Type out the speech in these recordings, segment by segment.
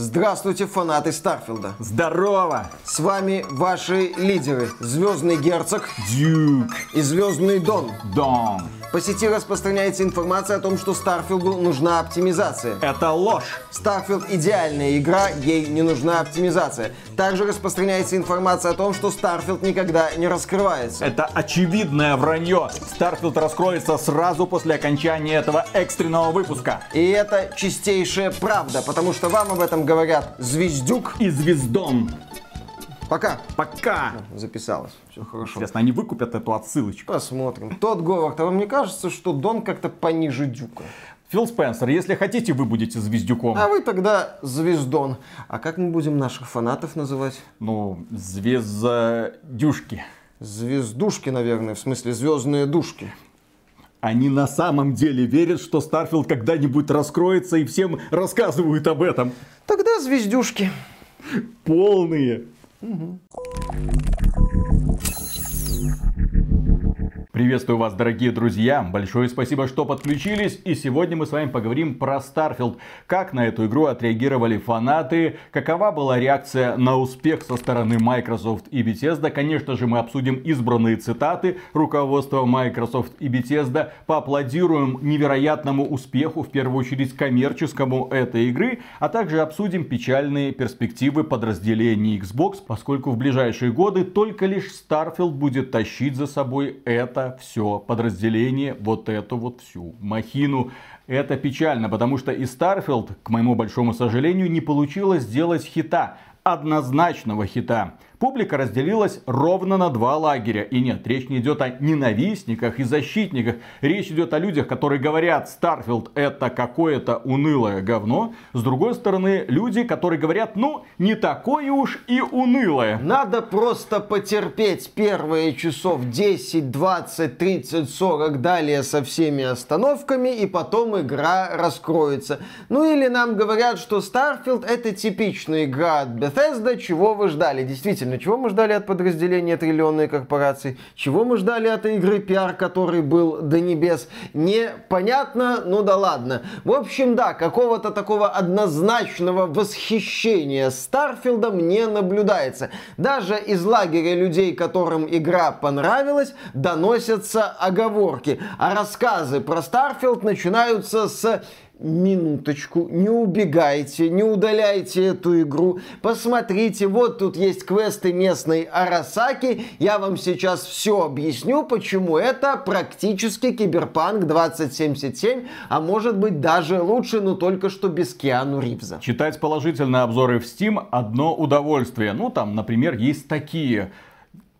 Здравствуйте, фанаты Starfield'а. Здорово! С вами ваши лидеры. Звездный герцог Дюк. и Звездный Дон. Дон. По сети распространяется информация о том, что Starfield'у нужна оптимизация. Это ложь. Starfield идеальная игра, ей не нужна оптимизация. Также распространяется информация о том, что Starfield никогда не раскрывается. Это очевидное вранье. Starfield раскроется сразу после окончания этого экстренного выпуска. И это чистейшая правда, потому что вам об этом говорят Звездюк. И Звездон. Пока. Пока. Записалось. Все хорошо. Интересно, они выкупят эту отсылочку. Посмотрим. Тодд Говард, а вам не кажется, что Дон как-то пониже Дюка? Фил Спенсер, если хотите, вы будете Звездюком. А вы тогда Звездон. А как мы будем наших фанатов называть? Ну, Звездюшки. Звездюшки, наверное, в смысле звездные душки. Они на самом деле верят, что Starfield когда-нибудь раскроется и всем рассказывают об этом. Тогда звездюшки. Полные. Mm-hmm. Приветствую вас, дорогие друзья. Большое спасибо, что подключились. И сегодня мы с вами поговорим про Starfield. Как на эту игру отреагировали фанаты, какова была реакция на успех со стороны Microsoft и Bethesda. Конечно же, мы обсудим избранные цитаты руководства Microsoft и Bethesda. Поаплодируем невероятному успеху, в первую очередь коммерческому этой игры. А также обсудим печальные перспективы подразделений Xbox, поскольку в ближайшие годы только лишь Starfield будет тащить за собой это все подразделение, вот эту вот всю махину. Это печально, потому что и Starfield, к моему большому сожалению, не получилось сделать хита, однозначного хита. Публика разделилась ровно на два лагеря. И нет, речь не идет о ненавистниках и защитниках. Речь идет о людях, которые говорят, Starfield это какое-то унылое говно. С другой стороны, люди, которые говорят, ну, не такое уж и унылое. Надо просто потерпеть первые часов 10, 20, 30, 40, далее со всеми остановками, и потом игра раскроется. Ну или нам говорят, что Starfield это типичная игра от Bethesda, чего вы ждали. Действительно, чего мы ждали от подразделения триллионной корпорации? Чего мы ждали от игры пиар, который был до небес? Непонятно, ну да ладно. В общем, да, какого-то такого однозначного восхищения Starfield'ом не наблюдается. Даже из лагеря людей, которым игра понравилась, доносятся оговорки. А рассказы про Starfield начинаются с минуточку, не убегайте, не удаляйте эту игру. Посмотрите, вот тут есть квесты местной Арасаки. Я вам сейчас все объясню, почему это практически Киберпанк 2077, а может быть даже лучше, но только что без Киану Ривза. Читать положительные обзоры в Steam одно удовольствие. Ну, там, например, есть такие.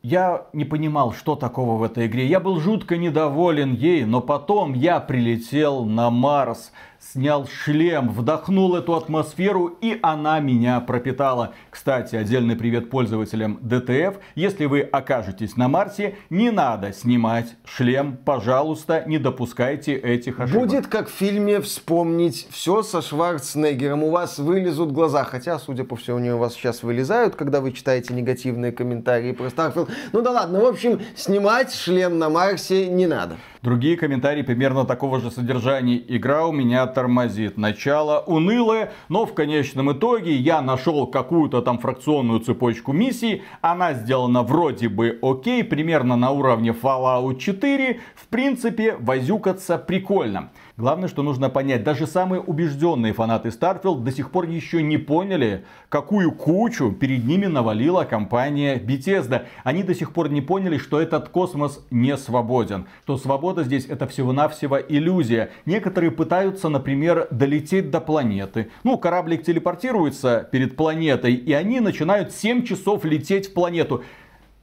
Я не понимал, что такого в этой игре. Я был жутко недоволен ей, но потом я прилетел на Марс снял шлем, вдохнул эту атмосферу и она меня пропитала. Кстати, отдельный привет пользователям DTF. Если вы окажетесь на Марсе, не надо снимать шлем. Пожалуйста, не допускайте этих ошибок. Будет как в фильме «Вспомнить все» со Шварценеггером. У вас вылезут глаза. Хотя, судя по всему, у вас сейчас вылезают, когда вы читаете негативные комментарии про Starfield. Ну да ладно, в общем, снимать шлем на Марсе не надо. Другие комментарии примерно такого же содержания. Игра у меня тормозит. Начало унылое, но в конечном итоге я нашел какую-то там фракционную цепочку миссий. Она сделана вроде бы окей, примерно на уровне Fallout 4. В принципе, возюкаться прикольно. Главное, что нужно понять, даже самые убежденные фанаты Starfield до сих пор еще не поняли, какую кучу перед ними навалила компания Bethesda. Они до сих пор не поняли, что этот космос не свободен. Что свобода здесь это всего-навсего иллюзия. Некоторые пытаются, например, долететь до планеты. Ну, кораблик телепортируется перед планетой, и они начинают 7 часов лететь в планету.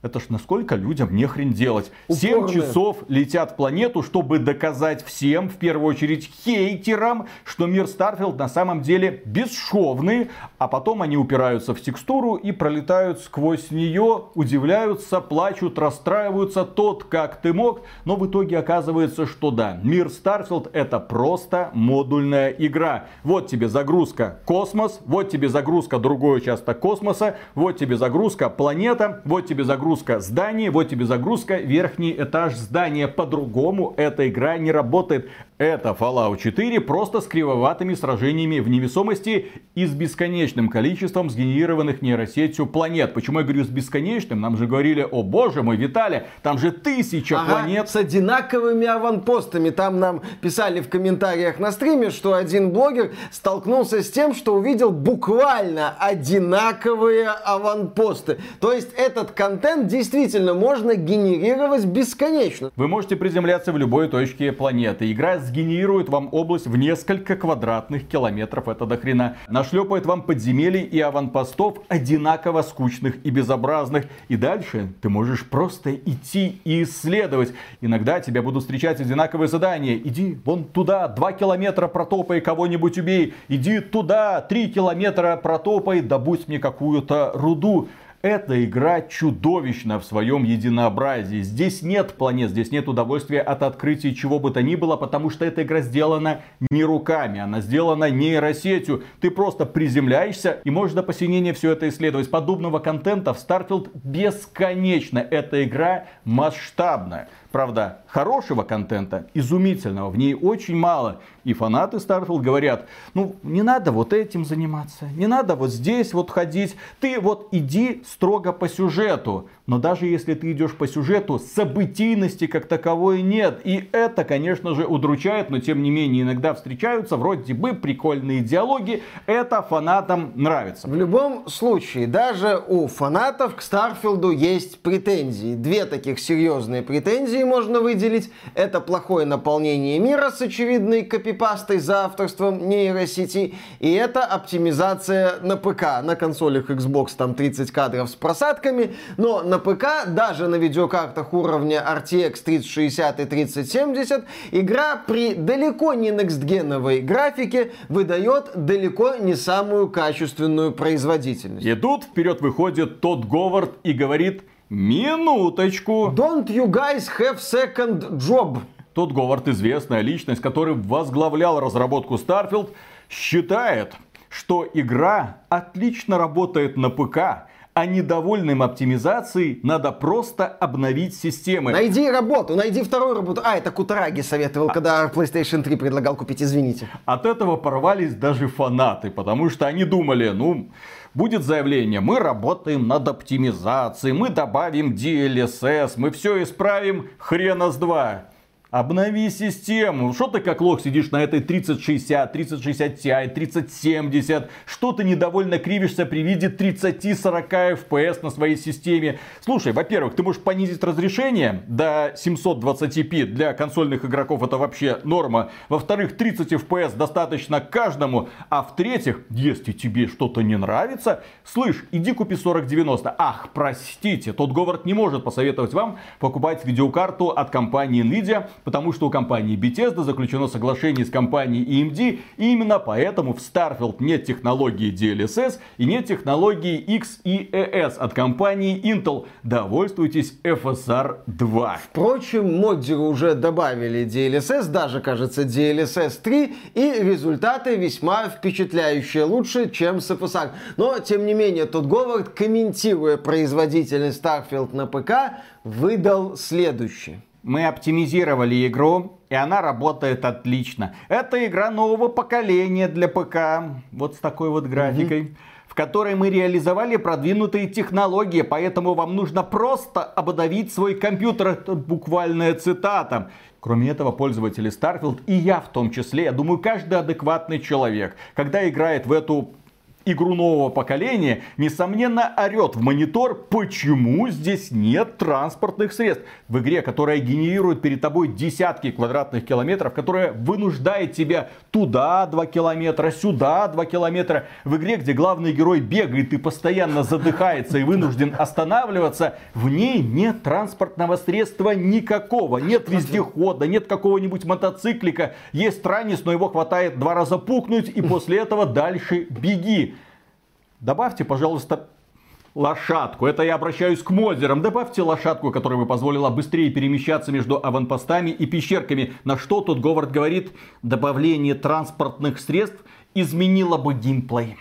Это ж насколько людям не хрен делать. Семь часов летят в планету, чтобы доказать всем, в первую очередь хейтерам, что мир Starfield на самом деле бесшовный. А потом они упираются в текстуру и пролетают сквозь нее, удивляются, плачут, расстраиваются. Тодд, как ты мог. Но в итоге оказывается, что да, мир Starfield это просто модульная игра. Вот тебе загрузка космос, вот тебе загрузка другой участок космоса, вот тебе загрузка планета, вот тебе загрузка загрузка здания, вот тебе загрузка, верхний этаж здания. По-другому эта игра не работает. Это Fallout 4 просто с кривоватыми сражениями в невесомости и с бесконечным количеством сгенерированных нейросетью планет. Почему я говорю с бесконечным? Нам же говорили, о боже мой, Виталий, там же тысяча ага, планет. С одинаковыми аванпостами. Там нам писали в комментариях на стриме, что один блогер столкнулся с тем, что увидел буквально одинаковые аванпосты. То есть этот контент действительно можно генерировать бесконечно. Вы можете приземляться в любой точке планеты. Игра сгенерирует вам область в несколько квадратных километров. Это до хрена. Нашлепает вам подземелий и аванпостов одинаково скучных и безобразных. И дальше ты можешь просто идти и исследовать. Иногда тебя будут встречать одинаковые задания. Иди вон туда, два километра протопай, кого-нибудь убей. Иди туда, три километра протопай, добудь мне какую-то руду. Эта игра чудовищна в своем единообразии. Здесь нет планет, здесь нет удовольствия от открытия чего бы то ни было, потому что эта игра сделана не руками, она сделана нейросетью. Ты просто приземляешься и можешь до посинения все это исследовать. Подобного контента в Starfield бесконечно. Эта игра масштабная. Правда, хорошего контента, изумительного, в ней очень мало. И фанаты Starfield говорят, ну, не надо вот этим заниматься, не надо вот здесь вот ходить. Ты вот иди строго по сюжету. Но даже если ты идешь по сюжету, событийности как таковой нет. И это, конечно же, удручает, но тем не менее иногда встречаются вроде бы прикольные диалоги. Это фанатам нравится. В любом случае, даже у фанатов к Старфилду есть претензии. Две таких серьезные претензии можно выделить. Это плохое наполнение мира с очевидной копипастой за авторством нейросети. И это оптимизация на ПК. На консолях Xbox там 30 кадров с просадками, но на ПК, даже на видеокартах уровня RTX 3060 и 3070, игра при далеко не некстгеновой графике выдает далеко не самую качественную производительность. И тут вперед выходит тот Говард и говорит, Минуточку. Don't you guys have second job? Тот Говард, известная личность, который возглавлял разработку Starfield, считает, что игра отлично работает на ПК, а недовольным оптимизацией надо просто обновить системы. Найди работу, найди вторую работу. А, это Кутараги советовал, а... когда PlayStation 3 предлагал купить, извините. От этого порвались даже фанаты, потому что они думали, ну, будет заявление, мы работаем над оптимизацией, мы добавим DLSS, мы все исправим, хрена с два. Обнови систему. Что ты как лох сидишь на этой 3060, 3060 Ti, 3070? Что ты недовольно кривишься при виде 30-40 FPS на своей системе? Слушай, во-первых, ты можешь понизить разрешение до 720p. Для консольных игроков это вообще норма. Во-вторых, 30 FPS достаточно каждому. А в-третьих, если тебе что-то не нравится, слышь, иди купи 4090. Ах, простите, тот Говард не может посоветовать вам покупать видеокарту от компании Nvidia потому что у компании Bethesda заключено соглашение с компанией AMD, и именно поэтому в Starfield нет технологии DLSS и нет технологии XeES от компании Intel. Довольствуйтесь FSR 2. Впрочем, моддеры уже добавили DLSS, даже, кажется, DLSS 3, и результаты весьма впечатляющие, лучше, чем с FSR. Но, тем не менее, тот Говард, комментируя производительность Starfield на ПК, выдал следующее. Мы оптимизировали игру, и она работает отлично. Это игра нового поколения для ПК, вот с такой вот графикой. Mm-hmm в которой мы реализовали продвинутые технологии, поэтому вам нужно просто обновить свой компьютер. Это буквальная цитата. Кроме этого, пользователи Starfield, и я в том числе, я думаю, каждый адекватный человек, когда играет в эту игру нового поколения, несомненно орет в монитор, почему здесь нет транспортных средств. В игре, которая генерирует перед тобой десятки квадратных километров, которая вынуждает тебя туда 2 километра, сюда 2 километра. В игре, где главный герой бегает и постоянно задыхается и вынужден останавливаться, в ней нет транспортного средства никакого. Нет вездехода, нет какого-нибудь мотоциклика. Есть ранец, но его хватает два раза пукнуть и после этого дальше беги. Добавьте, пожалуйста, лошадку. Это я обращаюсь к модерам. Добавьте лошадку, которая бы позволила быстрее перемещаться между аванпостами и пещерками. На что тут Говард говорит, добавление транспортных средств изменило бы геймплей.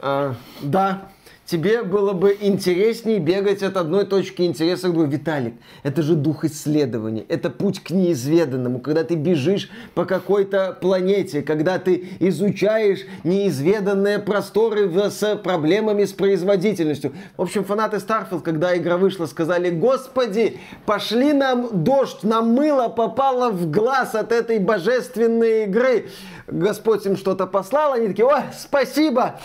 Э, да, тебе было бы интереснее бегать от одной точки интереса к другой. Виталик, это же дух исследования, это путь к неизведанному, когда ты бежишь по какой-то планете, когда ты изучаешь неизведанные просторы с проблемами с производительностью. В общем, фанаты Starfield, когда игра вышла, сказали, господи, пошли нам дождь, нам мыло попало в глаз от этой божественной игры. Господь им что-то послал, они такие, о, спасибо,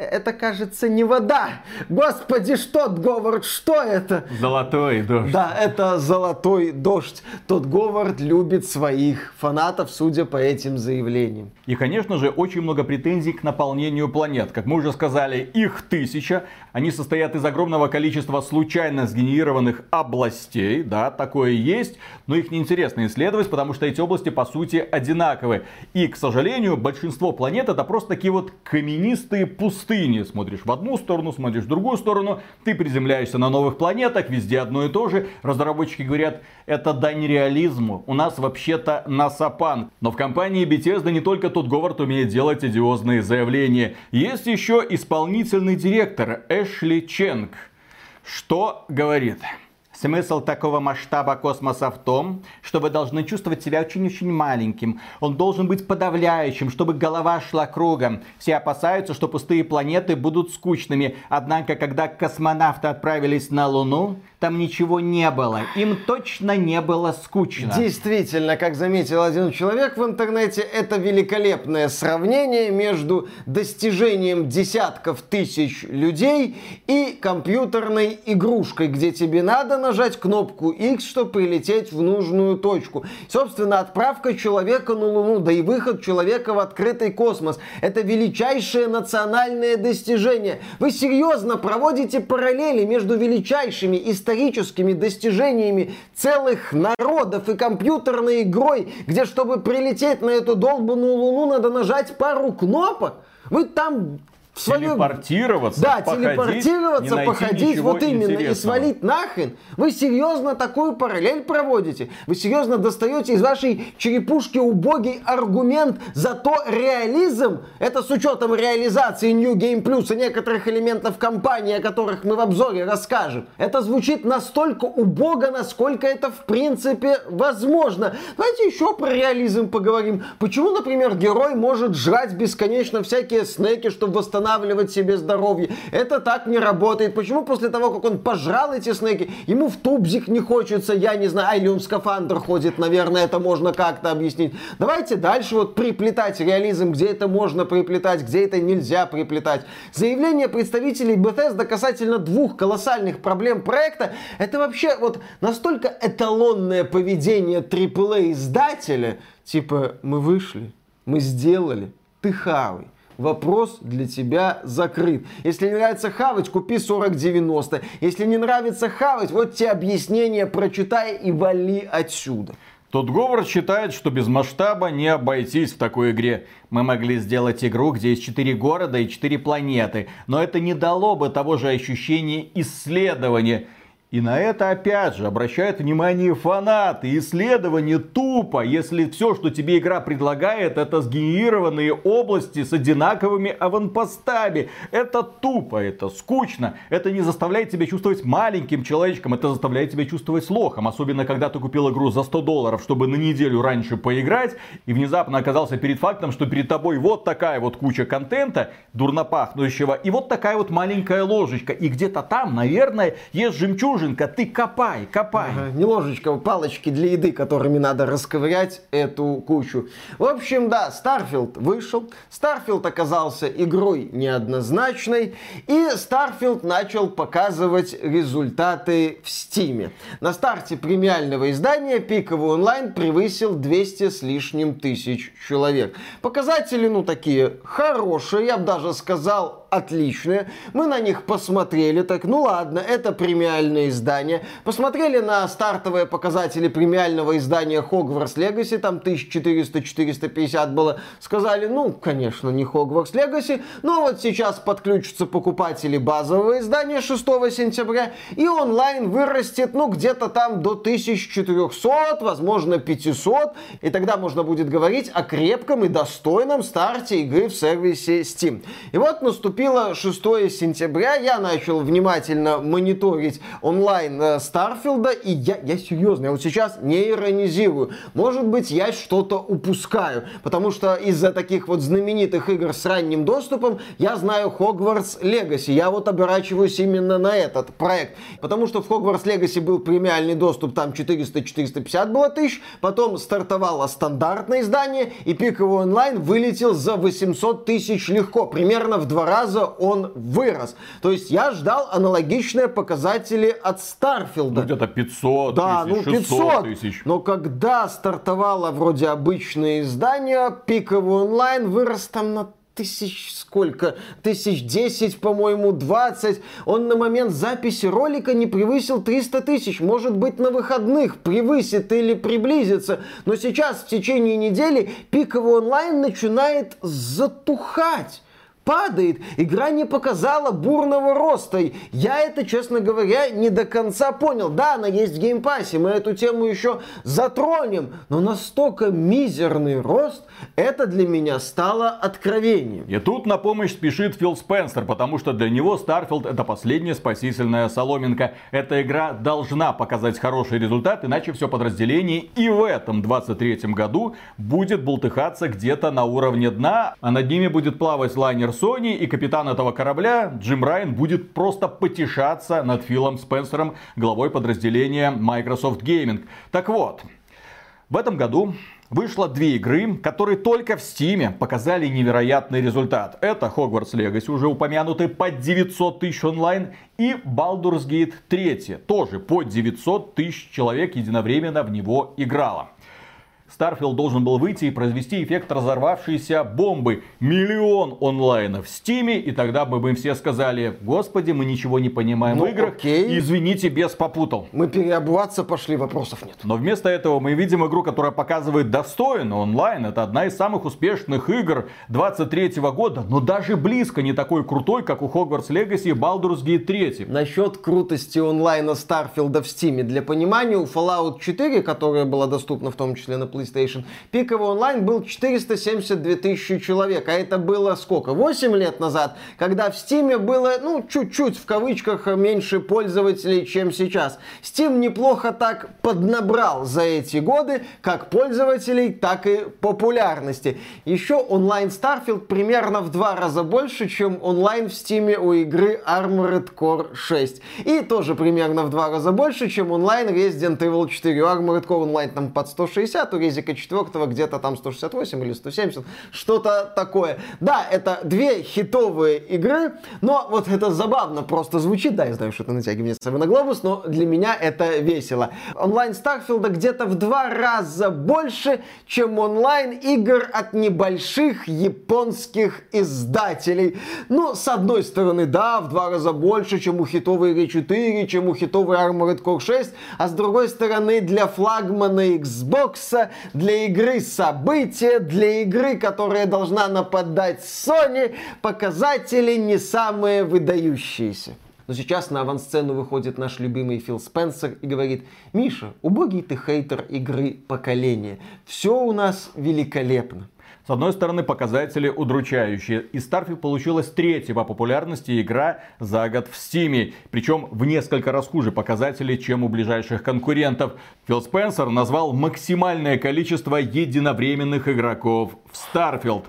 это, кажется, не вода. Господи, что, Говард, что это? Золотой дождь. Да, это золотой дождь. Тот Говард любит своих фанатов, судя по этим заявлениям. И, конечно же, очень много претензий к наполнению планет. Как мы уже сказали, их тысяча. Они состоят из огромного количества случайно сгенерированных областей. Да, такое есть. Но их неинтересно исследовать, потому что эти области, по сути, одинаковые. И, к сожалению, большинство планет это просто такие вот каменистые пустыне. Смотришь в одну сторону, смотришь в другую сторону. Ты приземляешься на новых планетах, везде одно и то же. Разработчики говорят, это дань реализму. У нас вообще-то насапан. Но в компании Bethesda не только тот Говард умеет делать идиозные заявления. Есть еще исполнительный директор Эшли Ченг. Что говорит? Смысл такого масштаба космоса в том, что вы должны чувствовать себя очень-очень маленьким. Он должен быть подавляющим, чтобы голова шла кругом. Все опасаются, что пустые планеты будут скучными. Однако, когда космонавты отправились на Луну, там ничего не было. Им точно не было скучно. Действительно, как заметил один человек в интернете, это великолепное сравнение между достижением десятков тысяч людей и компьютерной игрушкой, где тебе надо нажать кнопку X, чтобы прилететь в нужную точку. Собственно, отправка человека на Луну, да и выход человека в открытый космос. Это величайшее национальное достижение. Вы серьезно проводите параллели между величайшими историческими историческими достижениями целых народов и компьютерной игрой, где, чтобы прилететь на эту долбанную луну, надо нажать пару кнопок. Вы там свою... Телепортироваться, Да, походить, телепортироваться, походить, вот именно, и свалить нахрен. Вы серьезно такую параллель проводите? Вы серьезно достаете из вашей черепушки убогий аргумент, за то реализм, это с учетом реализации New Game Plus и некоторых элементов компании, о которых мы в обзоре расскажем. Это звучит настолько убого, насколько это в принципе возможно. Давайте еще про реализм поговорим. Почему, например, герой может жрать бесконечно всякие снеки, чтобы восстановить восстанавливать себе здоровье. Это так не работает. Почему после того, как он пожрал эти снеки, ему в тубзик не хочется, я не знаю, а или он в скафандр ходит, наверное, это можно как-то объяснить. Давайте дальше вот приплетать реализм, где это можно приплетать, где это нельзя приплетать. Заявление представителей Bethesda касательно двух колоссальных проблем проекта, это вообще вот настолько эталонное поведение AAA издателя, типа мы вышли, мы сделали, ты хавай вопрос для тебя закрыт. Если не нравится хавать, купи 4090. Если не нравится хавать, вот тебе объяснение прочитай и вали отсюда. Тот Говард считает, что без масштаба не обойтись в такой игре. Мы могли сделать игру, где есть 4 города и 4 планеты, но это не дало бы того же ощущения исследования. И на это опять же обращают внимание фанаты. Исследование тупо, если все, что тебе игра предлагает, это сгенерированные области с одинаковыми аванпостами. Это тупо, это скучно. Это не заставляет тебя чувствовать маленьким человечком, это заставляет тебя чувствовать лохом. Особенно, когда ты купил игру за 100 долларов, чтобы на неделю раньше поиграть, и внезапно оказался перед фактом, что перед тобой вот такая вот куча контента, дурно пахнущего, и вот такая вот маленькая ложечка. И где-то там, наверное, есть жемчужина жемчужинка, ты копай, копай. Ага, не ложечка, а палочки для еды, которыми надо расковырять эту кучу. В общем, да, Starfield вышел. Starfield оказался игрой неоднозначной. И Starfield начал показывать результаты в Steam. На старте премиального издания пиковый онлайн превысил 200 с лишним тысяч человек. Показатели, ну, такие хорошие, я бы даже сказал, отличные. Мы на них посмотрели, так, ну ладно, это премиальное издание. Посмотрели на стартовые показатели премиального издания Hogwarts Legacy, там 1400-450 было. Сказали, ну, конечно, не Hogwarts Legacy, но вот сейчас подключатся покупатели базового издания 6 сентября, и онлайн вырастет, ну, где-то там до 1400, возможно, 500, и тогда можно будет говорить о крепком и достойном старте игры в сервисе Steam. И вот наступил Наступило 6 сентября, я начал внимательно мониторить онлайн э, Старфилда, и я, я серьезно, я вот сейчас не иронизирую. Может быть, я что-то упускаю, потому что из-за таких вот знаменитых игр с ранним доступом я знаю Hogwarts Legacy. Я вот оборачиваюсь именно на этот проект, потому что в Hogwarts Legacy был премиальный доступ, там 400-450 было тысяч, потом стартовало стандартное издание, и пиковый онлайн вылетел за 800 тысяч легко, примерно в два раза он вырос. То есть я ждал аналогичные показатели от Starfield. Ну, где-то 500 да, тысяч, ну 500 тысяч. Но когда стартовало вроде обычное издание, пиковый онлайн вырос там на тысяч сколько? Тысяч десять, по-моему, двадцать. Он на момент записи ролика не превысил 300 тысяч. Может быть, на выходных превысит или приблизится. Но сейчас, в течение недели, пиковый онлайн начинает затухать падает. Игра не показала бурного роста. Я это, честно говоря, не до конца понял. Да, она есть в Game Pass е, мы эту тему еще затронем. Но настолько мизерный рост, это для меня стало откровением. И тут на помощь спешит Фил Спенсер, потому что для него Starfield это последняя спасительная соломинка. Эта игра должна показать хороший результат, иначе все подразделение и в этом 23 году будет бултыхаться где-то на уровне дна, а над ними будет плавать лайнер Sony, и капитан этого корабля, Джим Райан, будет просто потешаться над Филом Спенсером, главой подразделения Microsoft Gaming. Так вот, в этом году вышло две игры, которые только в Steam показали невероятный результат. Это Hogwarts Legacy, уже упомянутый, под 900 тысяч онлайн, и Baldur's Gate 3, тоже под 900 тысяч человек единовременно в него играло. Starfield должен был выйти и произвести эффект разорвавшейся бомбы. Миллион онлайна в Стиме, и тогда бы мы все сказали, господи, мы ничего не понимаем ну, в играх, окей. извините, без попутал. Мы переобуваться пошли, вопросов нет. Но вместо этого мы видим игру, которая показывает достойно онлайн. Это одна из самых успешных игр 23 года, но даже близко не такой крутой, как у Hogwarts Legacy и Baldur's Gate 3. Насчет крутости онлайна Starfield в Стиме, для понимания, у Fallout 4, которая была доступна в том числе на PlayStation, PlayStation. Пиковый онлайн был 472 тысячи человек, а это было сколько? 8 лет назад, когда в Steam было, ну, чуть-чуть в кавычках меньше пользователей, чем сейчас. Steam неплохо так поднабрал за эти годы, как пользователей, так и популярности. Еще онлайн Starfield примерно в два раза больше, чем онлайн в Steam у игры Armored Core 6. И тоже примерно в два раза больше, чем онлайн Resident Evil 4. У Armored Core онлайн там под 160, у Ризика 4 где-то там 168 или 170, что-то такое. Да, это две хитовые игры, но вот это забавно просто звучит. Да, я знаю, что это натягивается на глобус, но для меня это весело. Онлайн Старфилда где-то в два раза больше, чем онлайн игр от небольших японских издателей. Ну, с одной стороны, да, в два раза больше, чем у хитовой игры 4, чем у хитовой Armored Core 6, а с другой стороны, для флагмана Xbox для игры события, для игры, которая должна нападать Sony, показатели не самые выдающиеся. Но сейчас на авансцену выходит наш любимый Фил Спенсер и говорит, Миша, убогий ты хейтер игры поколения. Все у нас великолепно. С одной стороны, показатели удручающие. И Starfield получилась третья по популярности игра за год в Steam. Причем в несколько раз хуже показателей, чем у ближайших конкурентов. Фил Спенсер назвал максимальное количество единовременных игроков в Starfield.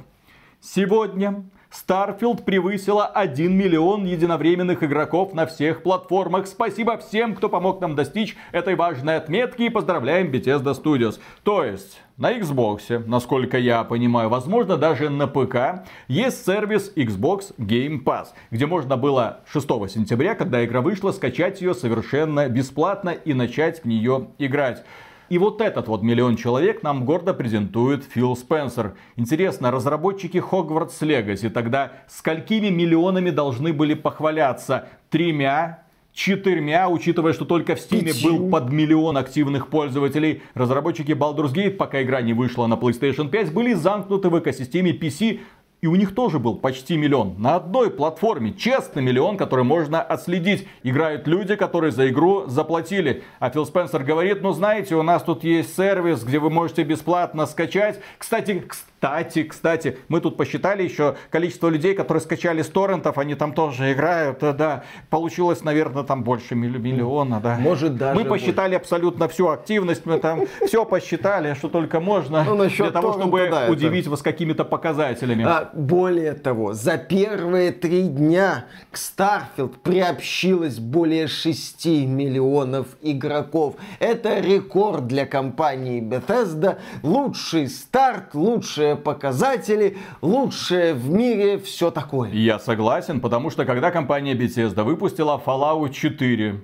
Сегодня Starfield превысила 1 миллион единовременных игроков на всех платформах. Спасибо всем, кто помог нам достичь этой важной отметки и поздравляем Bethesda Studios. То есть, на Xbox, насколько я понимаю, возможно даже на ПК, есть сервис Xbox Game Pass, где можно было 6 сентября, когда игра вышла, скачать ее совершенно бесплатно и начать в нее играть. И вот этот вот миллион человек нам гордо презентует Фил Спенсер. Интересно, разработчики Hogwarts Legacy тогда сколькими миллионами должны были похваляться? Тремя, четырьмя, учитывая, что только в Steam был под миллион активных пользователей. Разработчики Baldur's Gate, пока игра не вышла на PlayStation 5, были замкнуты в экосистеме PC И у них тоже был почти миллион. На одной платформе. Честный миллион, который можно отследить. Играют люди, которые за игру заплатили. А Фил Спенсер говорит, ну знаете, у нас тут есть сервис, где вы можете бесплатно скачать. Кстати, кстати, кстати, мы тут посчитали еще количество людей, которые скачали с торрентов, они там тоже играют, да, получилось, наверное, там больше миллиона, да. Может даже Мы посчитали больше. абсолютно всю активность, мы там все посчитали, что только можно, ну, для того, чтобы удивить вас какими-то показателями. Более того, за первые три дня к Starfield приобщилось более 6 миллионов игроков. Это рекорд для компании Bethesda, лучший старт, лучшая показатели, лучшее в мире, все такое. Я согласен, потому что когда компания Bethesda выпустила Fallout 4,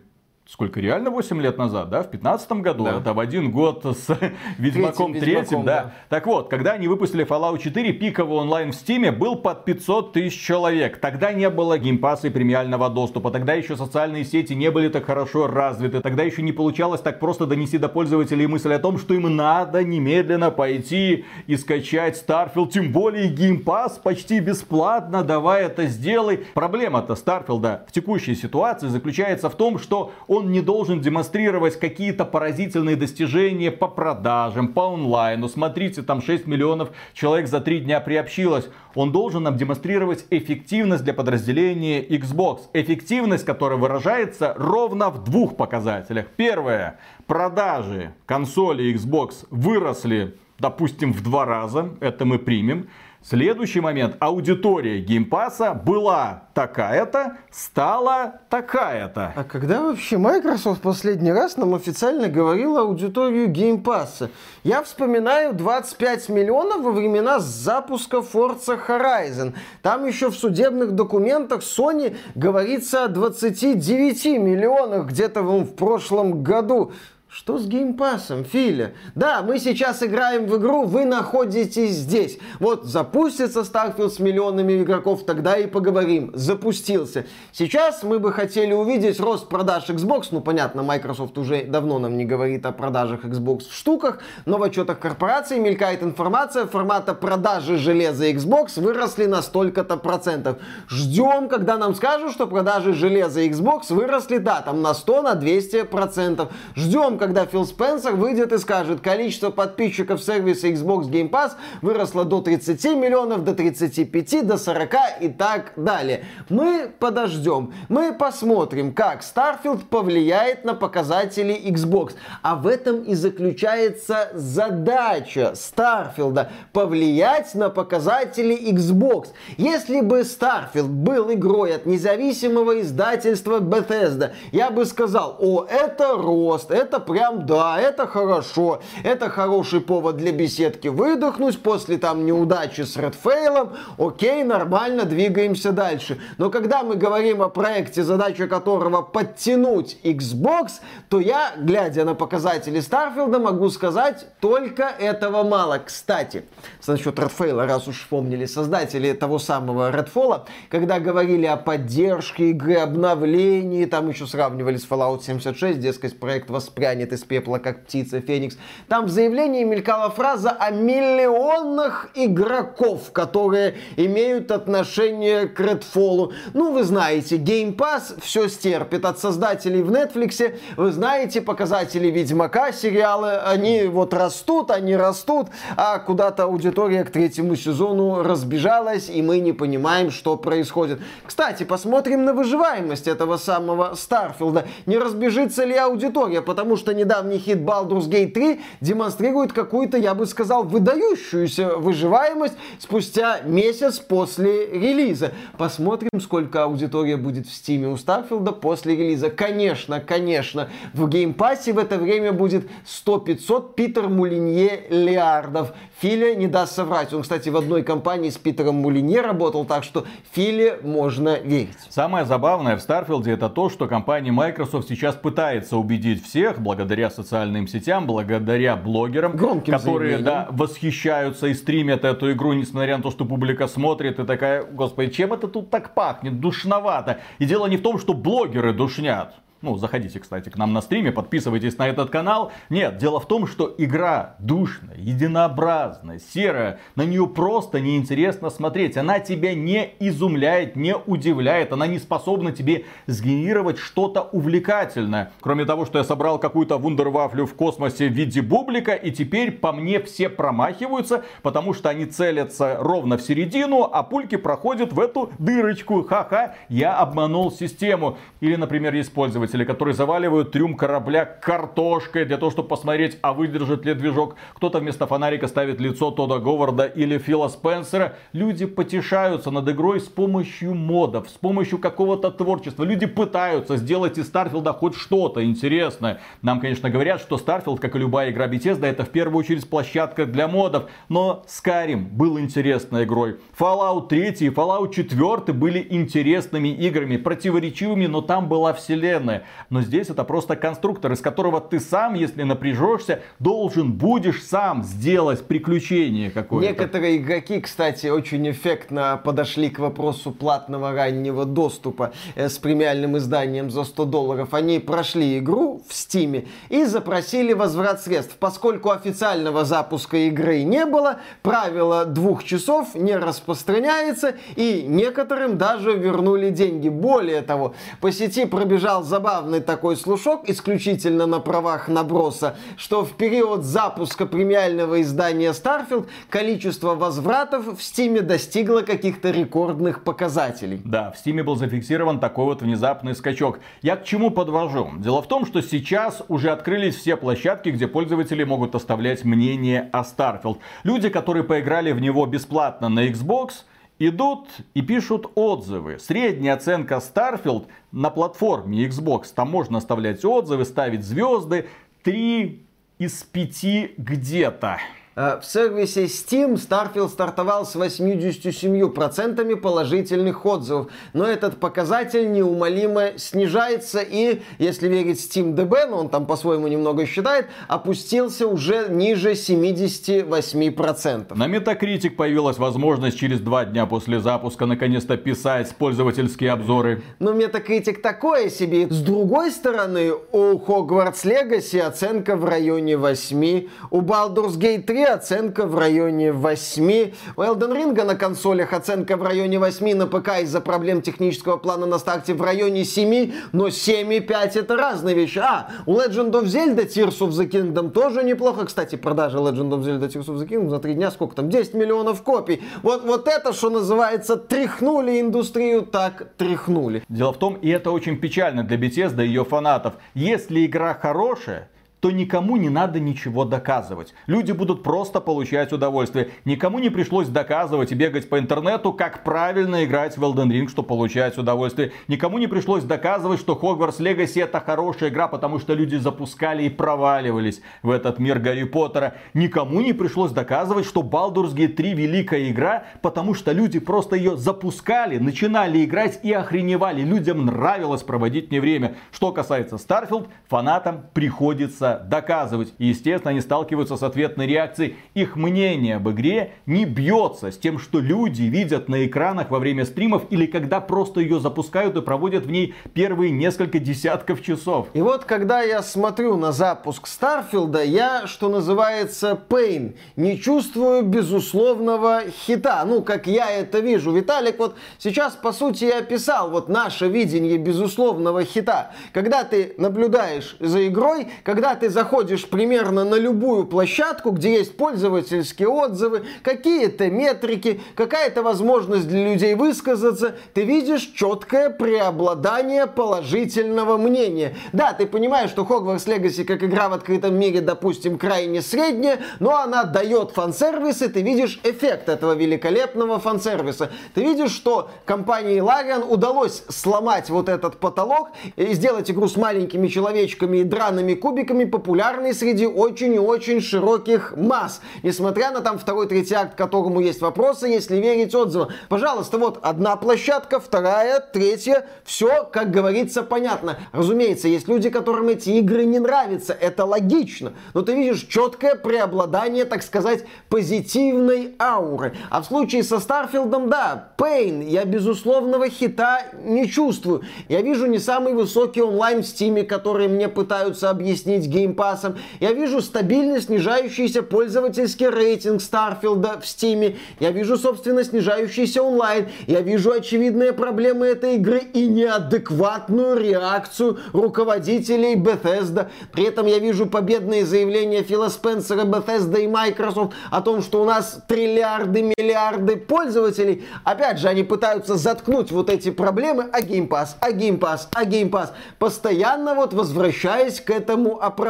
сколько реально 8 лет назад, да, в 15 году, да. это в один год с Ведьмаком третьим, да. да. Так вот, когда они выпустили Fallout 4, пиковый онлайн в Steam е был под 500 тысяч человек. Тогда не было Game Pass а и премиального доступа, тогда еще социальные сети не были так хорошо развиты, тогда еще не получалось так просто донести до пользователей мысль о том, что им надо немедленно пойти и скачать Starfield, тем более Game Pass почти бесплатно, давай это сделай. Проблема-то Starfield в текущей ситуации заключается в том, что он он не должен демонстрировать какие-то поразительные достижения по продажам, по онлайну. Смотрите, там 6 миллионов человек за 3 дня приобщилось. Он должен нам демонстрировать эффективность для подразделения Xbox. Эффективность, которая выражается ровно в двух показателях. Первое. Продажи консоли Xbox выросли, допустим, в два раза. Это мы примем. Следующий момент. Аудитория Game Pass а была такая-то, стала такая-то. А когда вообще Microsoft последний раз нам официально говорил аудиторию Game Pass а? Я вспоминаю 25 миллионов во времена запуска Forza Horizon. Там еще в судебных документах Sony говорится о 29 миллионах где-то в прошлом году. Что с геймпасом, Филя? Да, мы сейчас играем в игру, вы находитесь здесь. Вот запустится Starfield с миллионами игроков, тогда и поговорим. Запустился. Сейчас мы бы хотели увидеть рост продаж Xbox. Ну, понятно, Microsoft уже давно нам не говорит о продажах Xbox в штуках, но в отчетах корпорации мелькает информация формата продажи железа Xbox выросли на столько-то процентов. Ждем, когда нам скажут, что продажи железа Xbox выросли, да, там на 100, на 200 процентов. Ждем, когда Фил Спенсер выйдет и скажет, количество подписчиков сервиса Xbox Game Pass выросло до 30 миллионов, до 35, до 40 и так далее. Мы подождем, мы посмотрим, как Starfield повлияет на показатели Xbox. А в этом и заключается задача Starfield повлиять на показатели Xbox. Если бы Starfield был игрой от независимого издательства Bethesda, я бы сказал, о, это рост, это прям да, это хорошо. Это хороший повод для беседки выдохнуть после там неудачи с Redfall. Окей, нормально, двигаемся дальше. Но когда мы говорим о проекте, задача которого подтянуть Xbox, то я, глядя на показатели Старфилда, могу сказать, только этого мало. Кстати, насчет Redfall, раз уж вспомнили создатели того самого Redfall, когда говорили о поддержке игры, обновлении, там еще сравнивали с Fallout 76, дескать, проект воспрянет встанет из пепла, как птица Феникс. Там в заявлении мелькала фраза о миллионах игроков, которые имеют отношение к Redfall. Ну, вы знаете, Game Pass все стерпит от создателей в Netflix. Вы знаете, показатели Ведьмака сериалы, они вот растут, они растут, а куда-то аудитория к третьему сезону разбежалась, и мы не понимаем, что происходит. Кстати, посмотрим на выживаемость этого самого Starfield а. Не разбежится ли аудитория, потому что что недавний хит Baldur's Gate 3 демонстрирует какую-то, я бы сказал, выдающуюся выживаемость спустя месяц после релиза. Посмотрим, сколько аудитория будет в Steam е у Starfield а после релиза. Конечно, конечно, в Game Pass е в это время будет 100-500 Питер Молиньеллиардов. Филя не даст соврать. Он, кстати, в одной компании с Питером Молинье работал, так что Филе можно верить. Самое забавное в Starfield е это то, что компания Microsoft сейчас пытается убедить всех, благодаря социальным сетям, благодаря блогерам, Громким которые да, восхищаются и стримят эту игру, несмотря на то, что публика смотрит и такая, господи, чем это тут так пахнет, душновато. И дело не в том, что блогеры душнят. Ну, заходите, кстати, к нам на стриме, подписывайтесь на этот канал. Нет, дело в том, что игра душная, единообразная, серая. На нее просто неинтересно смотреть. Она тебя не изумляет, не удивляет. Она не способна тебе сгенерировать что-то увлекательное. Кроме того, что я собрал какую-то вундервафлю в космосе в виде бублика, и теперь по мне все промахиваются, потому что они целятся ровно в середину, а пульки проходят в эту дырочку. Ха-ха, я обманул систему. Или, например, есть пользователи, которые заваливают трюм корабля картошкой для того, чтобы посмотреть, а выдержит ли движок. Кто-то вместо фонарика ставит лицо Тодда Говарда или Фила Спенсера. Люди потешаются над игрой с помощью модов, с помощью какого-то творчества. Люди пытаются сделать из Starfield а хоть что-то интересное. Нам, конечно, говорят, что Starfield, как и любая игра Bethesda, это в первую очередь площадка для модов. Но Skyrim был интересной игрой. Fallout 3 и Fallout 4 были интересными играми, противоречивыми, но там была вселенная. Но здесь это просто конструктор, из которого ты сам, если напряжешься, должен будешь сам сделать приключение какое-то. Некоторые игроки, кстати, очень эффектно подошли к вопросу платного раннего доступа э, с премиальным изданием за 100 долларов. Они прошли игру в Стиме и запросили возврат средств. Поскольку официального запуска игры не было, правило двух часов не распространяется, и некоторым даже вернули деньги. Более того, по сети пробежал забавный такой слушок, исключительно на правах наброса, что в период запуска премиального издания Starfield количество возвратов в Стиме достигло каких-то рекордных показателей. Да, в Стиме был зафиксирован такой вот внезапный скачок. Я к чему подвожу? Дело в том, что сейчас уже открылись все площадки, где пользователи могут оставлять мнение о Starfield. Люди, которые поиграли в него бесплатно на Xbox, идут и пишут отзывы. Средняя оценка Starfield на платформе Xbox, там можно оставлять отзывы, ставить звезды, 3 из 5 где-то. Э, в сервисе Steam Starfield стартовал с 87% положительных отзывов, но этот показатель неумолимо снижается и, если верить SteamDB, но он там по-своему немного считает, опустился уже ниже 78%. На Metacritic появилась возможность через два дня после запуска наконец-то писать пользовательские обзоры. Но Metacritic такое себе. С другой стороны, у Hogwarts Legacy оценка в районе 8, у Baldur's Gate 3 оценка в районе 8. У Elden Ring на консолях оценка в районе 8, на ПК из-за проблем технического плана на старте в районе 7, но 7 и 5 это разные вещи. А, у Legend of Zelda Tears of the Kingdom тоже неплохо. Кстати, продажа Legend of Zelda Tears of the Kingdom за 3 дня сколько там? 10 миллионов копий. Вот, вот это, что называется, тряхнули индустрию, так тряхнули. Дело в том, и это очень печально для Bethesda и ее фанатов. Если игра хорошая, то никому не надо ничего доказывать. Люди будут просто получать удовольствие. Никому не пришлось доказывать и бегать по интернету, как правильно играть в Elden Ring, чтобы получать удовольствие. Никому не пришлось доказывать, что Hogwarts Legacy это хорошая игра, потому что люди запускали и проваливались в этот мир Гарри Поттера. Никому не пришлось доказывать, что Baldur's Gate 3 великая игра, потому что люди просто ее запускали, начинали играть и охреневали. Людям нравилось проводить мне время. Что касается Starfield, фанатам приходится приходится доказывать. И, естественно, они сталкиваются с ответной реакцией. Их мнение об игре не бьется с тем, что люди видят на экранах во время стримов или когда просто ее запускают и проводят в ней первые несколько десятков часов. И вот, когда я смотрю на запуск Старфилда, я, что называется, pain. Не чувствую безусловного хита. Ну, как я это вижу. Виталик вот сейчас, по сути, и описал вот наше видение безусловного хита. Когда ты наблюдаешь за игрой, когда ты заходишь примерно на любую площадку, где есть пользовательские отзывы, какие-то метрики, какая-то возможность для людей высказаться, ты видишь четкое преобладание положительного мнения. Да, ты понимаешь, что Hogwarts Legacy как игра в открытом мире, допустим, крайне средняя, но она дает фан-сервис, и ты видишь эффект этого великолепного фан-сервиса. Ты видишь, что компании Larian удалось сломать вот этот потолок и сделать игру с маленькими человечками и драными кубиками, популярный среди очень и очень широких масс. Несмотря на там второй, третий акт, к которому есть вопросы, если верить отзывам. Пожалуйста, вот одна площадка, вторая, третья, все, как говорится, понятно. Разумеется, есть люди, которым эти игры не нравятся, это логично. Но ты видишь четкое преобладание, так сказать, позитивной ауры. А в случае со Старфилдом, да, Пейн, я безусловного хита не чувствую. Я вижу не самый высокий онлайн в Стиме, который мне пытаются объяснить геймпасом. Я вижу стабильно снижающийся пользовательский рейтинг Старфилда в Стиме. Я вижу, собственно, снижающийся онлайн. Я вижу очевидные проблемы этой игры и неадекватную реакцию руководителей Bethesda. При этом я вижу победные заявления Фила Спенсера, Bethesda и Microsoft о том, что у нас триллиарды, миллиарды пользователей. Опять же, они пытаются заткнуть вот эти проблемы, а Game Pass, а Game Pass, а Game Pass, постоянно вот возвращаясь к этому оправданию.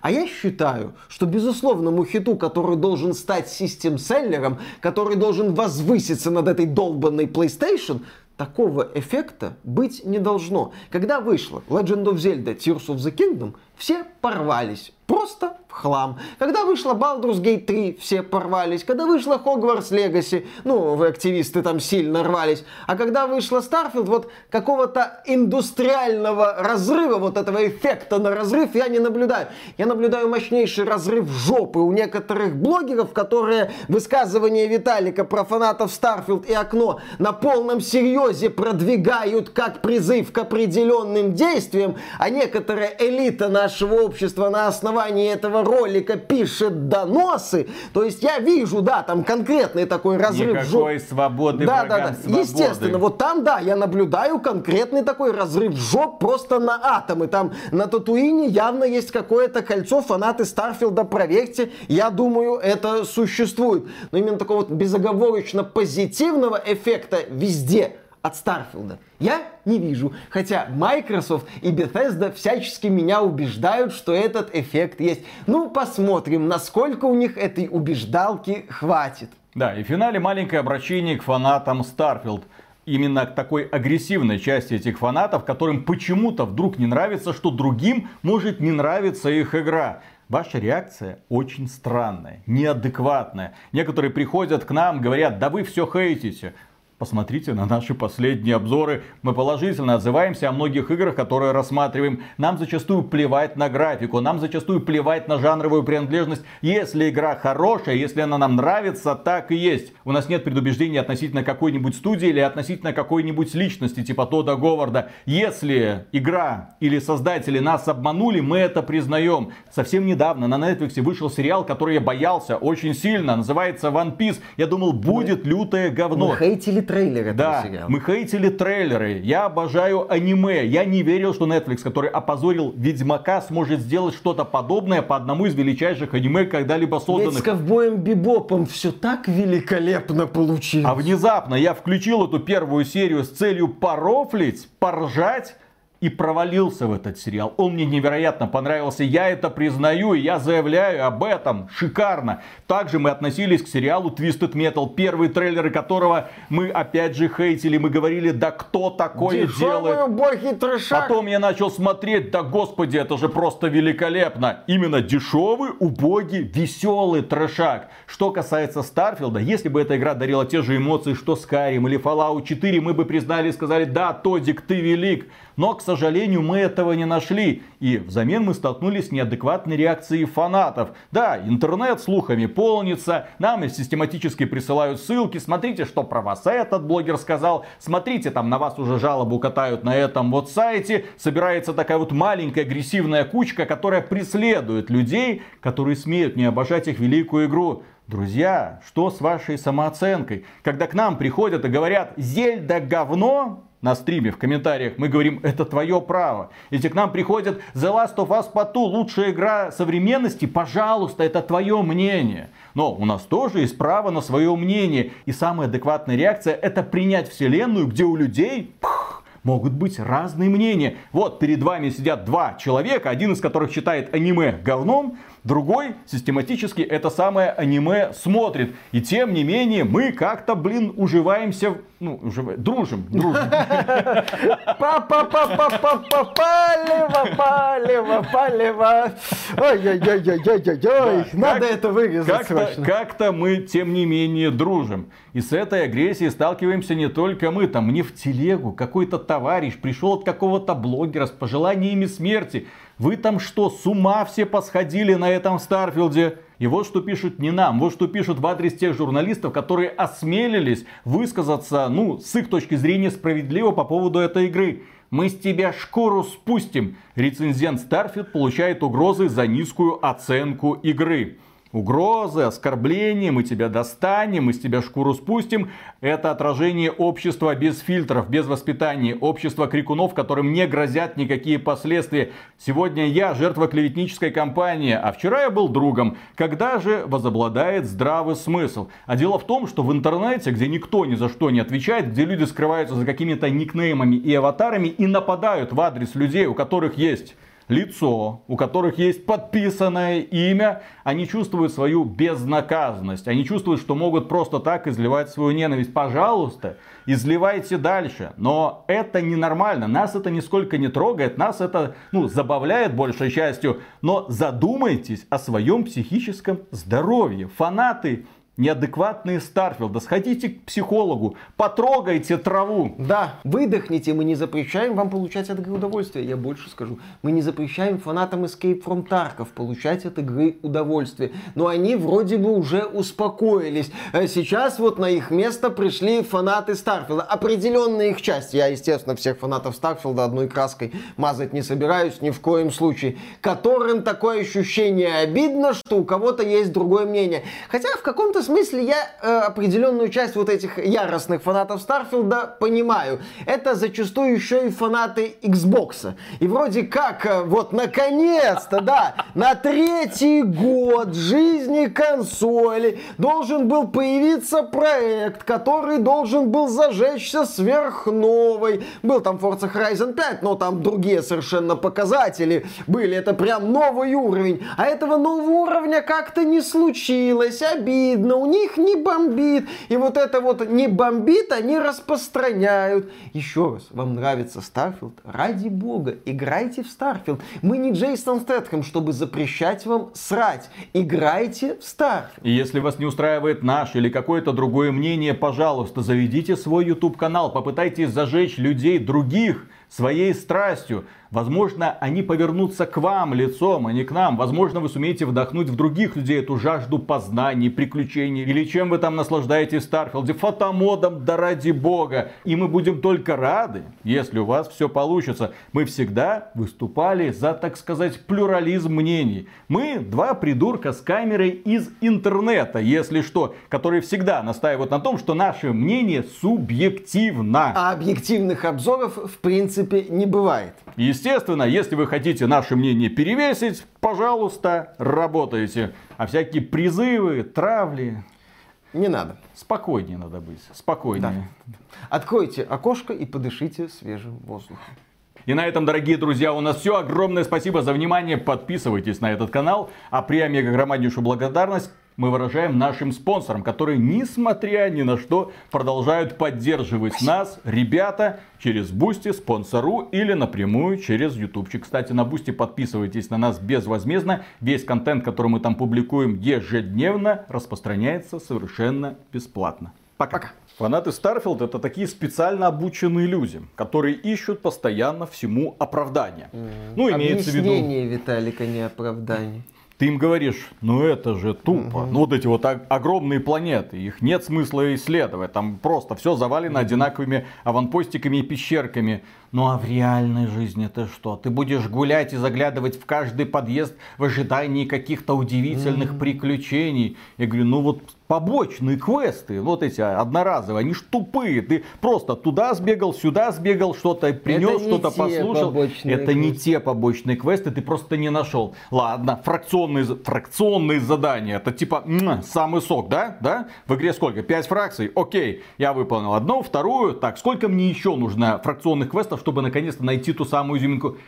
А я считаю, что безусловному хиту, который должен стать систем-селлером, который должен возвыситься над этой долбанной PlayStation, такого эффекта быть не должно. Когда вышла Legend of Zelda Tears of the Kingdom, все порвались. Просто хлам. Когда вышла Baldur's Gate 3, все порвались. Когда вышла Hogwarts Legacy, ну, вы активисты там сильно рвались. А когда вышла Starfield, вот какого-то индустриального разрыва, вот этого эффекта на разрыв я не наблюдаю. Я наблюдаю мощнейший разрыв жопы у некоторых блогеров, которые высказывания Виталика про фанатов Starfield и окно на полном серьезе продвигают как призыв к определенным действиям, а некоторая элита нашего общества на основании этого ролика пишет доносы, то есть я вижу, да, там конкретный такой разрыв. Никакой жоп... свободы да, да, да. Свободы. Естественно, вот там, да, я наблюдаю конкретный такой разрыв жоп просто на атомы. Там на Татуине явно есть какое-то кольцо, фанаты Старфилда, проверьте, я думаю, это существует. Но именно такого вот безоговорочно позитивного эффекта везде от Старфилда я не вижу. Хотя Microsoft и Bethesda всячески меня убеждают, что этот эффект есть. Ну, посмотрим, насколько у них этой убеждалки хватит. Да, и в финале маленькое обращение к фанатам Starfield именно к такой агрессивной части этих фанатов, которым почему-то вдруг не нравится, что другим может не нравиться их игра. Ваша реакция очень странная, неадекватная. Некоторые приходят к нам, говорят, да вы все хейтите. Посмотрите на наши последние обзоры. Мы положительно отзываемся о многих играх, которые рассматриваем. Нам зачастую плевать на графику, нам зачастую плевать на жанровую принадлежность. Если игра хорошая, если она нам нравится, так и есть. У нас нет предубеждений относительно какой-нибудь студии или относительно какой-нибудь личности, типа Тода Говарда. Если игра или создатели нас обманули, мы это признаем. Совсем недавно на Netflix вышел сериал, который я боялся очень сильно. Называется One Piece. Я думал, будет лютое говно. Мы хейтили трейлер этого да, сериала. мы хейтили трейлеры. Я обожаю аниме. Я не верил, что Netflix, который опозорил Ведьмака, сможет сделать что-то подобное по одному из величайших аниме, когда-либо созданных. Ведь с ковбоем Бибопом все так великолепно получилось. А внезапно я включил эту первую серию с целью порофлить, поржать и провалился в этот сериал. Он мне невероятно понравился, я это признаю, и я заявляю об этом. Шикарно. Также мы относились к сериалу Twisted Metal, первые трейлеры которого мы опять же хейтили. Мы говорили, да кто такое Дешевые делает? боги трешак. Потом я начал смотреть, да господи, это же просто великолепно. Именно дешевый, убогий, веселый трешак. Что касается Старфилда, если бы эта игра дарила те же эмоции, что Skyrim или Fallout 4, мы бы признали и сказали, да, Тодик, ты велик. Но, к сожалению, мы этого не нашли. И взамен мы столкнулись с неадекватной реакцией фанатов. Да, интернет слухами полнится, нам систематически присылают ссылки. Смотрите, что про вас этот блогер сказал. Смотрите, там на вас уже жалобу катают на этом вот сайте. Собирается такая вот маленькая агрессивная кучка, которая преследует людей, которые смеют не обожать их великую игру. Друзья, что с вашей самооценкой? Когда к нам приходят и говорят «Зельда говно», на стриме, в комментариях, мы говорим, это твое право. Если к нам приходят The Last of Us по ту, лучшая игра современности, пожалуйста, это твое мнение. Но у нас тоже есть право на свое мнение. И самая адекватная реакция это принять вселенную, где у людей пх, могут быть разные мнения. Вот перед вами сидят два человека, один из которых считает аниме говном, Другой систематически это самое аниме смотрит. И тем не менее мы как-то, блин, уживаемся, ну, ужив... дружим, дружим. Палево, палево, палево. Ой-ой-ой-ой-ой-ой. Надо это вырезать срочно. Как-то мы, тем не менее, дружим. И с этой агрессией сталкиваемся не только мы. Там мне в телегу какой-то товарищ пришел от какого-то блогера с пожеланиями смерти. Вы там что, с ума все посходили на этом Starfield е? И вот что пишут не нам, вот что пишут в адрес тех журналистов, которые осмелились высказаться, ну, с их точки зрения справедливо по поводу этой игры. Мы с тебя шкуру спустим. Рецензент Starfield получает угрозы за низкую оценку игры угрозы, оскорбления, мы тебя достанем, мы с тебя шкуру спустим. Это отражение общества без фильтров, без воспитания, общества крикунов, которым не грозят никакие последствия. Сегодня я жертва клеветнической кампании, а вчера я был другом. Когда же возобладает здравый смысл? А дело в том, что в интернете, где никто ни за что не отвечает, где люди скрываются за какими-то никнеймами и аватарами и нападают в адрес людей, у которых есть лицо, у которых есть подписанное имя, они чувствуют свою безнаказанность. Они чувствуют, что могут просто так изливать свою ненависть. Пожалуйста, изливайте дальше. Но это ненормально. Нас это нисколько не трогает. Нас это ну, забавляет большей частью. Но задумайтесь о своем психическом здоровье. Фанаты неадекватные Старфилда. Сходите к психологу, потрогайте траву. Да, выдохните, мы не запрещаем вам получать от игры удовольствие. Я больше скажу, мы не запрещаем фанатам Escape from Tarkov получать от игры удовольствие. Но они вроде бы уже успокоились. А сейчас вот на их место пришли фанаты Starfield а. Определенная их часть. Я, естественно, всех фанатов Starfield а одной краской мазать не собираюсь ни в коем случае. Которым такое ощущение обидно, что у кого-то есть другое мнение. Хотя в каком-то смысле я э, определенную часть вот этих яростных фанатов Starfield а понимаю. Это зачастую еще и фанаты Xbox. И вроде как, э, вот наконец-то, да, на третий год жизни консоли должен был появиться проект, который должен был зажечься сверхновой. Был там Forza Horizon 5, но там другие совершенно показатели были. Это прям новый уровень. А этого нового уровня как-то не случилось. Обидно но у них не бомбит. И вот это вот не бомбит, они распространяют. Еще раз, вам нравится Starfield? Ради бога, играйте в Starfield. Мы не Джейсон Стэтхэм, чтобы запрещать вам срать. Играйте в Starfield. И если вас не устраивает наш или какое-то другое мнение, пожалуйста, заведите свой YouTube канал, попытайтесь зажечь людей других своей страстью. Возможно, они повернутся к вам лицом, а не к нам. Возможно, вы сумеете вдохнуть в других людей эту жажду познаний, приключений. Или чем вы там наслаждаетесь в Starfield е? Фотомодом, да ради бога. И мы будем только рады, если у вас все получится. Мы всегда выступали за, так сказать, плюрализм мнений. Мы два придурка с камерой из интернета, если что, которые всегда настаивают на том, что наше мнение субъективно. А объективных обзоров, в принципе, не бывает. Естественно, если вы хотите наше мнение перевесить, пожалуйста, работайте. А всякие призывы, травли... Не надо. Спокойнее надо быть. Спокойнее. Да. Откройте окошко и подышите свежим воздухом. И на этом, дорогие друзья, у нас все. Огромное спасибо за внимание. Подписывайтесь на этот канал. А преомегагромаднейшую благодарность мы выражаем нашим спонсорам, которые, несмотря ни на что, продолжают поддерживать нас, ребята, через Boosty, Sponsr или напрямую через Ютубчик. Кстати, на Boosty подписывайтесь на нас безвозмездно. Весь контент, который мы там публикуем ежедневно, распространяется совершенно бесплатно. Пока. Пока. Фанаты Starfield это такие специально обученные люди, которые ищут постоянно всему оправдания. Mm. Ну, имеется в виду... Объяснение, Виталика, не оправдание ты им говоришь, ну это же тупо. Угу. Ну вот эти вот огромные планеты, их нет смысла исследовать. Там просто все завалено угу. одинаковыми аванпостиками и пещерками. Ну а в реальной жизни ты что? Ты будешь гулять и заглядывать в каждый подъезд в ожидании каких-то удивительных mm-hmm. приключений. Я говорю, ну вот побочные квесты, вот эти одноразовые, они ж тупые. Ты просто туда сбегал, сюда сбегал, что-то принес, что-то послушал. Это квесты. не те побочные квесты, ты просто не нашел. Ладно, фракционные, фракционные задания, это типа м, самый сок, да? да? В игре сколько? Пять фракций? Окей, я выполнил одну, вторую. Так, сколько мне еще нужно фракционных квестов, чтобы наконец-то найти ту самую изюминку.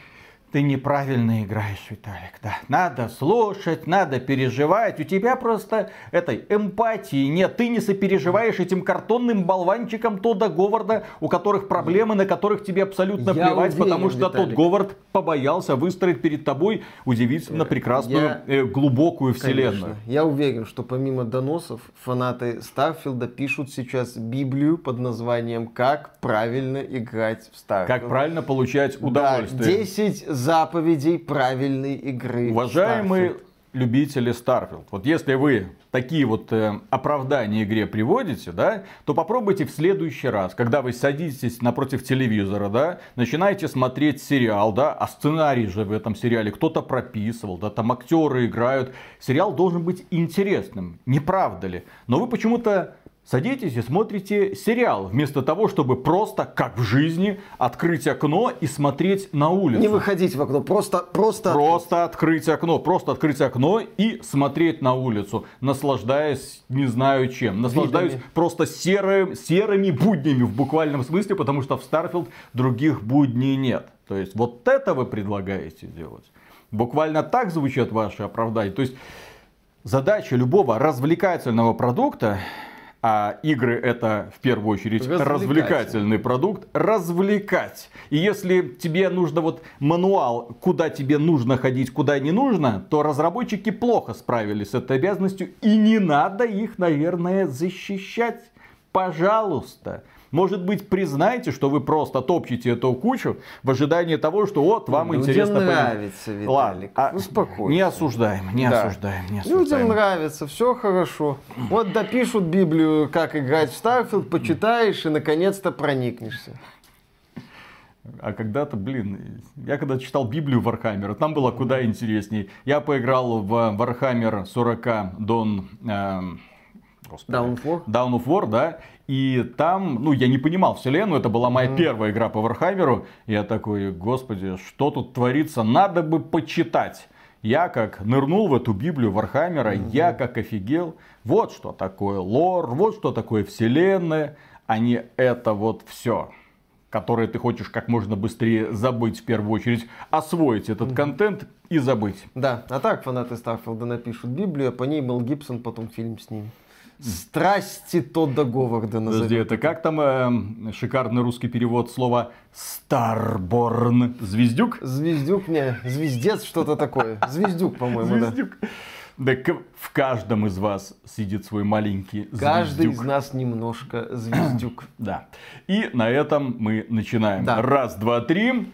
Ты неправильно играешь, Виталик, да. Надо слушать, надо переживать. У тебя просто этой эмпатии нет. Ты не сопереживаешь этим картонным болванчикам Тода Говарда, у которых проблемы, на которых тебе абсолютно Я плевать, уверен, потому что Виталик. тот Говард побоялся выстроить перед тобой удивительно прекрасную, я- э, глубокую вселенную. Конечно. Я уверен, что помимо доносов, фанаты Starfield а пишут сейчас Библию под названием «Как правильно играть в Старфилд». Как правильно получать удовольствие. Да, 10 заповедей правильной игры. Уважаемые Starfield. любители Starfield, вот если вы такие вот э, оправдания игре приводите, да, то попробуйте в следующий раз, когда вы садитесь напротив телевизора, да, начинаете смотреть сериал, да, а сценарий же в этом сериале кто-то прописывал, да, там актеры играют. Сериал должен быть интересным, не правда ли? Но вы почему-то Садитесь и смотрите сериал, вместо того, чтобы просто, как в жизни, открыть окно и смотреть на улицу. Не выходить в окно, просто... Просто... Просто открыть окно, просто открыть окно и смотреть на улицу, наслаждаясь не знаю чем. Наслаждаюсь Видами. просто серым, серыми буднями в буквальном смысле, потому что в Starfield других будней нет. То есть вот это вы предлагаете делать. Буквально так звучат ваши оправдания. То есть задача любого развлекательного продукта а игры это в первую очередь Развлекательный. развлекательный продукт, развлекать. И если тебе нужно вот мануал, куда тебе нужно ходить, куда не нужно, то разработчики плохо справились с этой обязанностью. И не надо их, наверное, защищать. Пожалуйста. Может быть, признайте, что вы просто топчете эту кучу в ожидании того, что вот вам Людям интересно... поймать. нравится, Виталик. Ладно, а Успокойся. не осуждаем, не Да. осуждаем, не Людям осуждаем. нравится, все хорошо. Вот допишут Библию, как играть в Starfield, почитаешь и наконец-то проникнешься. А когда-то, блин, я когда читал Библию Warhammer а, там было куда интереснее. Я поиграл в Warhammer 40 Dawn... эм, господи, Dawn of War? Dawn of War, да. И там, ну, я не понимал вселенную, это была моя первая игра по Warhammer у. Я такой, господи, что тут творится, надо бы почитать. Я как нырнул в эту Библию Warhammer а, я как офигел. Вот что такое лор, вот что такое вселенная, а не это вот все которые ты хочешь как можно быстрее забыть в первую очередь, освоить этот контент и забыть. Да, а так фанаты Starfield а напишут Библию, а по ней Мел Гибсон потом фильм снимет. Страсти Тодда Говарда Подожди, назовем. это как там э, шикарный русский перевод слова Старборн? Звездюк? Звездюк мне, звездец, что-то такое. Звездюк, по-моему, да. Звездюк. Да в каждом из вас сидит свой маленький Каждый звездюк. из нас немножко звездюк. Да. И на этом мы начинаем. Да. Раз, два, три.